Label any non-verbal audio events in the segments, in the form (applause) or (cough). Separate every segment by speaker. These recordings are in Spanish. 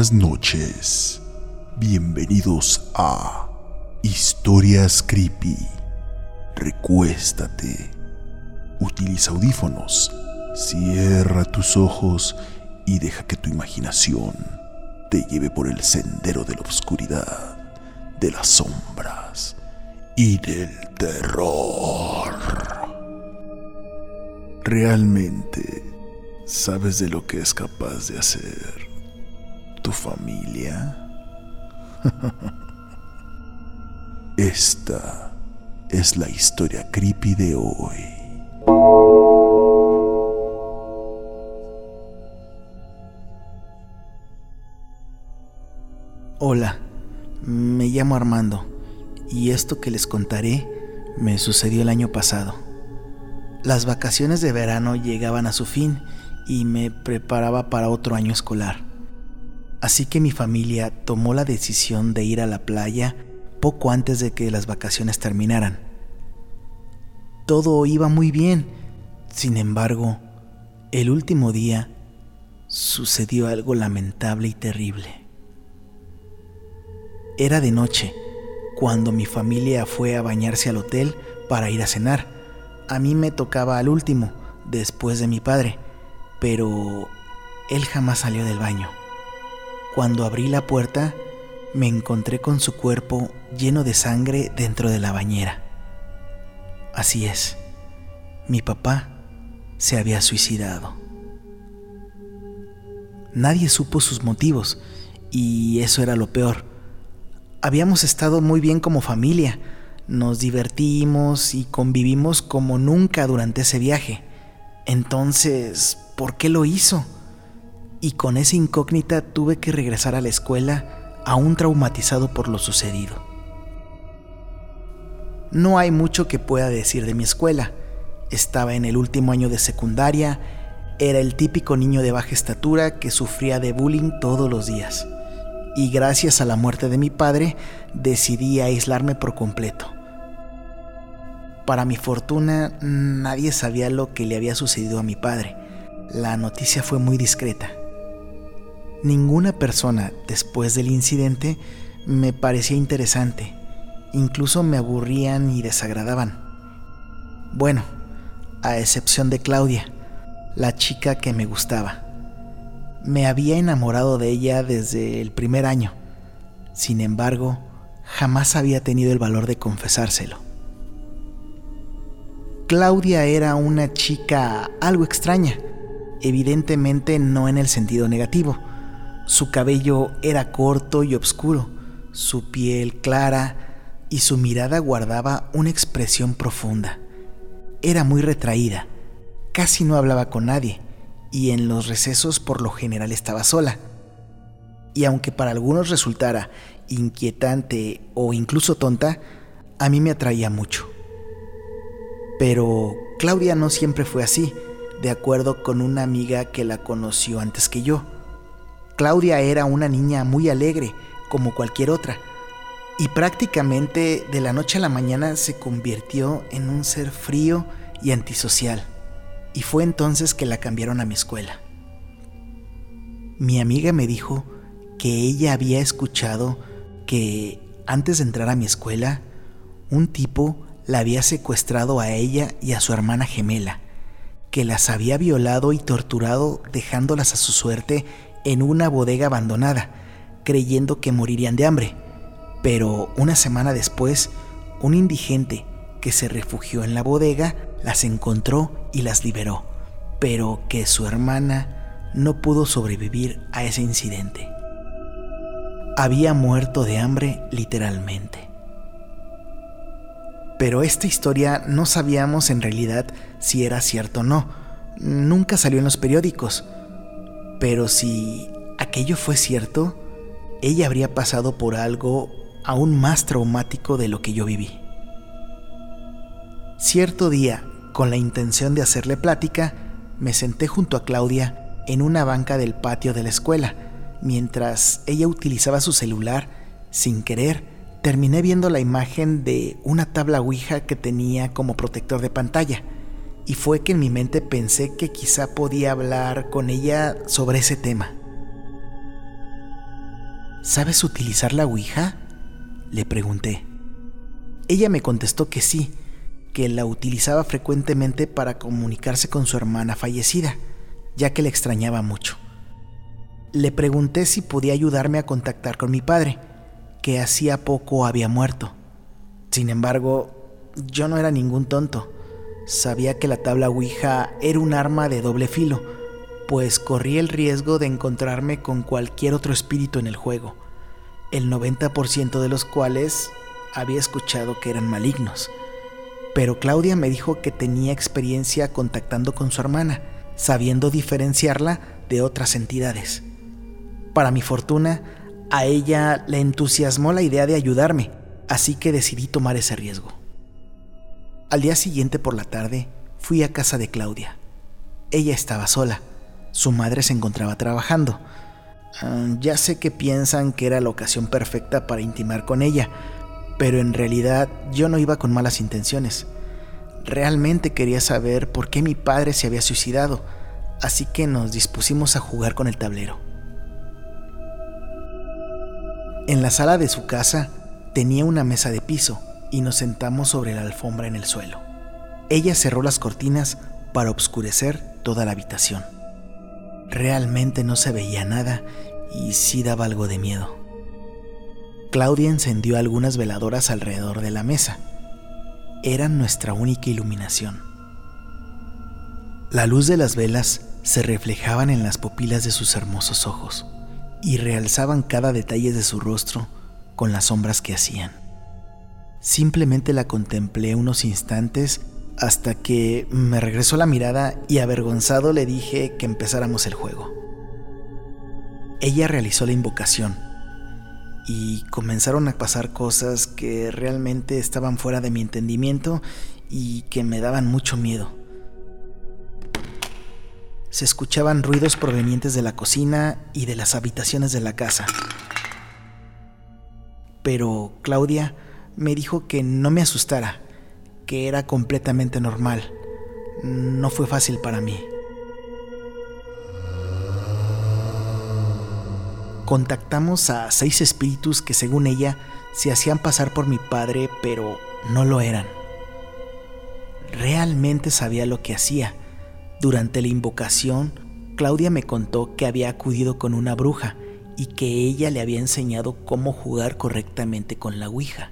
Speaker 1: Buenas noches. Bienvenidos a Historias Creepy. Recuéstate. Utiliza audífonos. Cierra tus ojos y deja que tu imaginación te lleve por el sendero de la oscuridad, de las sombras y del terror. Realmente sabes de lo que es capaz de hacer tu familia. (laughs) Esta es la historia creepy de hoy.
Speaker 2: Hola, me llamo Armando y esto que les contaré me sucedió el año pasado. Las vacaciones de verano llegaban a su fin y me preparaba para otro año escolar. Así que mi familia tomó la decisión de ir a la playa poco antes de que las vacaciones terminaran. Todo iba muy bien, sin embargo, el último día sucedió algo lamentable y terrible. Era de noche cuando mi familia fue a bañarse al hotel para ir a cenar. A mí me tocaba al último, después de mi padre, pero él jamás salió del baño. Cuando abrí la puerta, me encontré con su cuerpo lleno de sangre dentro de la bañera. Así es, mi papá se había suicidado. Nadie supo sus motivos y eso era lo peor. Habíamos estado muy bien como familia, nos divertimos y convivimos como nunca durante ese viaje. Entonces, ¿por qué lo hizo? Y con esa incógnita tuve que regresar a la escuela aún traumatizado por lo sucedido. No hay mucho que pueda decir de mi escuela. Estaba en el último año de secundaria, era el típico niño de baja estatura que sufría de bullying todos los días. Y gracias a la muerte de mi padre, decidí aislarme por completo. Para mi fortuna, nadie sabía lo que le había sucedido a mi padre. La noticia fue muy discreta. Ninguna persona después del incidente me parecía interesante, incluso me aburrían y desagradaban. Bueno, a excepción de Claudia, la chica que me gustaba. Me había enamorado de ella desde el primer año. Sin embargo, jamás había tenido el valor de confesárselo. Claudia era una chica algo extraña, evidentemente no en el sentido negativo, su cabello era corto y oscuro, su piel clara y su mirada guardaba una expresión profunda. Era muy retraída, casi no hablaba con nadie y en los recesos por lo general estaba sola. Y aunque para algunos resultara inquietante o incluso tonta, a mí me atraía mucho. Pero Claudia no siempre fue así, de acuerdo con una amiga que la conoció antes que yo. Claudia era una niña muy alegre, como cualquier otra, y prácticamente de la noche a la mañana se convirtió en un ser frío y antisocial, y fue entonces que la cambiaron a mi escuela. Mi amiga me dijo que ella había escuchado que antes de entrar a mi escuela, un tipo la había secuestrado a ella y a su hermana gemela, que las había violado y torturado dejándolas a su suerte en una bodega abandonada, creyendo que morirían de hambre. Pero una semana después, un indigente que se refugió en la bodega las encontró y las liberó, pero que su hermana no pudo sobrevivir a ese incidente. Había muerto de hambre literalmente. Pero esta historia no sabíamos en realidad si era cierto o no. Nunca salió en los periódicos pero si aquello fue cierto, ella habría pasado por algo aún más traumático de lo que yo viví. Cierto día, con la intención de hacerle plática, me senté junto a Claudia en una banca del patio de la escuela. Mientras ella utilizaba su celular, sin querer, terminé viendo la imagen de una tabla Ouija que tenía como protector de pantalla y fue que en mi mente pensé que quizá podía hablar con ella sobre ese tema. ¿Sabes utilizar la Ouija? Le pregunté. Ella me contestó que sí, que la utilizaba frecuentemente para comunicarse con su hermana fallecida, ya que le extrañaba mucho. Le pregunté si podía ayudarme a contactar con mi padre, que hacía poco había muerto. Sin embargo, yo no era ningún tonto. Sabía que la tabla Ouija era un arma de doble filo, pues corría el riesgo de encontrarme con cualquier otro espíritu en el juego, el 90% de los cuales había escuchado que eran malignos. Pero Claudia me dijo que tenía experiencia contactando con su hermana, sabiendo diferenciarla de otras entidades. Para mi fortuna, a ella le entusiasmó la idea de ayudarme, así que decidí tomar ese riesgo. Al día siguiente por la tarde, fui a casa de Claudia. Ella estaba sola. Su madre se encontraba trabajando. Ah, ya sé que piensan que era la ocasión perfecta para intimar con ella, pero en realidad yo no iba con malas intenciones. Realmente quería saber por qué mi padre se había suicidado, así que nos dispusimos a jugar con el tablero. En la sala de su casa tenía una mesa de piso y nos sentamos sobre la alfombra en el suelo. Ella cerró las cortinas para obscurecer toda la habitación. Realmente no se veía nada y sí daba algo de miedo. Claudia encendió algunas veladoras alrededor de la mesa. Eran nuestra única iluminación. La luz de las velas se reflejaban en las pupilas de sus hermosos ojos y realzaban cada detalle de su rostro con las sombras que hacían. Simplemente la contemplé unos instantes hasta que me regresó la mirada y avergonzado le dije que empezáramos el juego. Ella realizó la invocación y comenzaron a pasar cosas que realmente estaban fuera de mi entendimiento y que me daban mucho miedo se escuchaban ruidos provenientes de la cocina y de las habitaciones de la casa. Pero Claudia me dijo que no me asustara, que era completamente normal. No fue fácil para mí. Contactamos a seis espíritus que según ella se hacían pasar por mi padre, pero no lo eran. Realmente sabía lo que hacía durante la invocación, Claudia me contó que había acudido con una bruja y que ella le había enseñado cómo jugar correctamente con la Ouija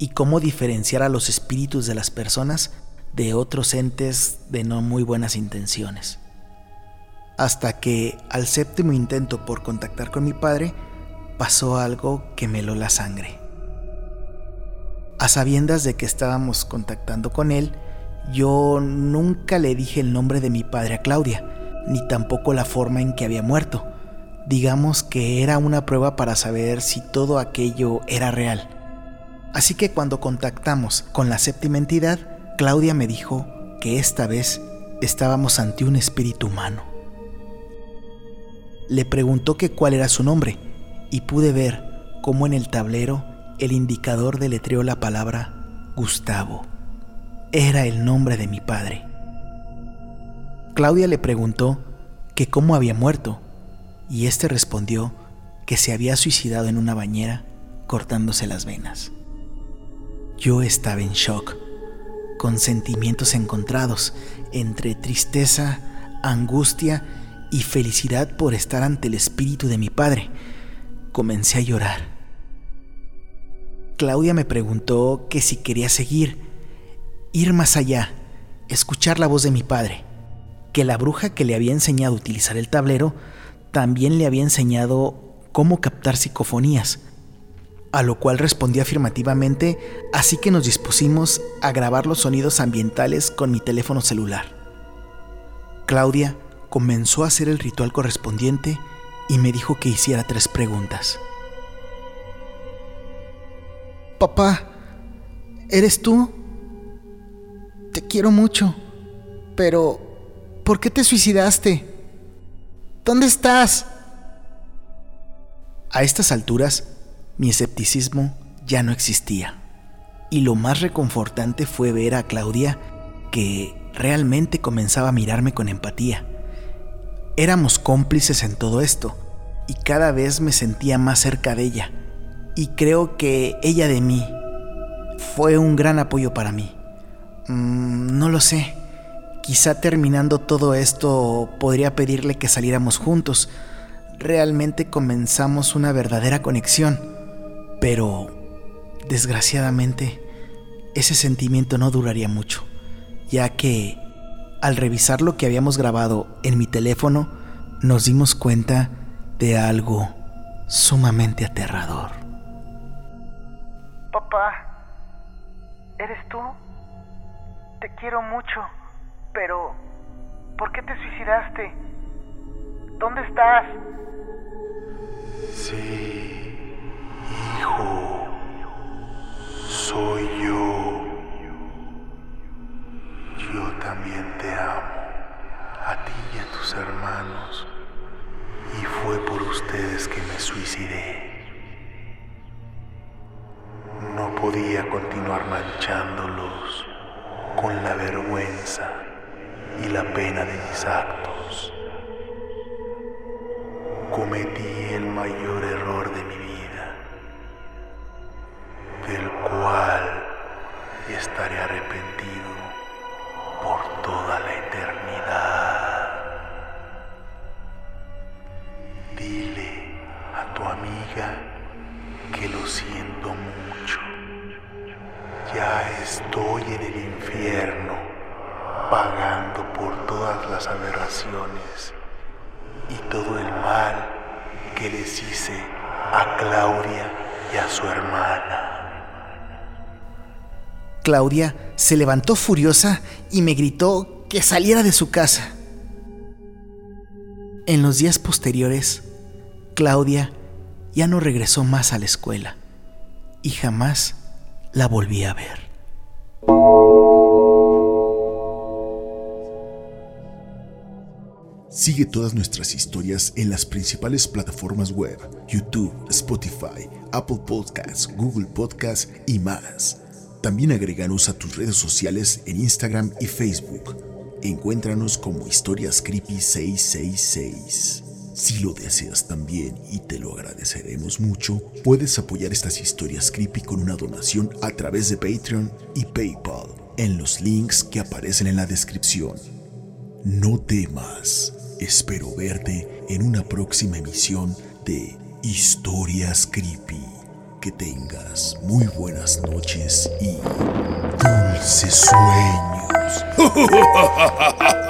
Speaker 2: y cómo diferenciar a los espíritus de las personas de otros entes de no muy buenas intenciones. Hasta que, al séptimo intento por contactar con mi padre, pasó algo que me la sangre. A sabiendas de que estábamos contactando con él, yo nunca le dije el nombre de mi padre a Claudia, ni tampoco la forma en que había muerto. Digamos que era una prueba para saber si todo aquello era real. Así que cuando contactamos con la séptima entidad, Claudia me dijo que esta vez estábamos ante un espíritu humano. Le preguntó que cuál era su nombre y pude ver cómo en el tablero el indicador deletreó la palabra Gustavo era el nombre de mi padre. Claudia le preguntó que cómo había muerto y éste respondió que se había suicidado en una bañera cortándose las venas. Yo estaba en shock, con sentimientos encontrados entre tristeza, angustia y felicidad por estar ante el espíritu de mi padre. Comencé a llorar. Claudia me preguntó que si quería seguir ir más allá, escuchar la voz de mi padre, que la bruja que le había enseñado a utilizar el tablero también le había enseñado cómo captar psicofonías, a lo cual respondí afirmativamente, así que nos dispusimos a grabar los sonidos ambientales con mi teléfono celular. Claudia comenzó a hacer el ritual correspondiente y me dijo que hiciera tres preguntas. Papá, ¿eres tú? Te quiero mucho. Pero, ¿por qué te suicidaste? ¿Dónde estás? A estas alturas, mi escepticismo ya no existía. Y lo más reconfortante fue ver a Claudia que realmente comenzaba a mirarme con empatía. Éramos cómplices en todo esto, y cada vez me sentía más cerca de ella. Y creo que ella de mí fue un gran apoyo para mí. Mm, no lo sé. Quizá terminando todo esto podría pedirle que saliéramos juntos. Realmente comenzamos una verdadera conexión. Pero, desgraciadamente, ese sentimiento no duraría mucho, ya que al revisar lo que habíamos grabado en mi teléfono, nos dimos cuenta de algo sumamente aterrador.
Speaker 3: Papá, ¿eres tú? Te quiero mucho, pero ¿por qué te suicidaste? ¿Dónde estás?
Speaker 1: Sí, soy yo. Yo también te amo, a ti y a tus hermanos, y fue por ustedes que me suicidé. No podía continuar manchándolos con la vergüenza y la pena de mis actos. Cometí el mayor error de mi
Speaker 2: Claudia se levantó furiosa y me gritó que saliera de su casa. En los días posteriores, Claudia ya no regresó más a la escuela y jamás la volví a ver.
Speaker 1: Sigue todas nuestras historias en las principales plataformas web, YouTube, Spotify, Apple Podcasts, Google Podcasts y más. También agreganos a tus redes sociales en Instagram y Facebook. Encuéntranos como Historias Creepy 666. Si lo deseas también y te lo agradeceremos mucho, puedes apoyar estas historias creepy con una donación a través de Patreon y PayPal en los links que aparecen en la descripción. No temas, espero verte en una próxima emisión de Historias Creepy. Que tengas muy buenas noches y dulces sueños. (laughs)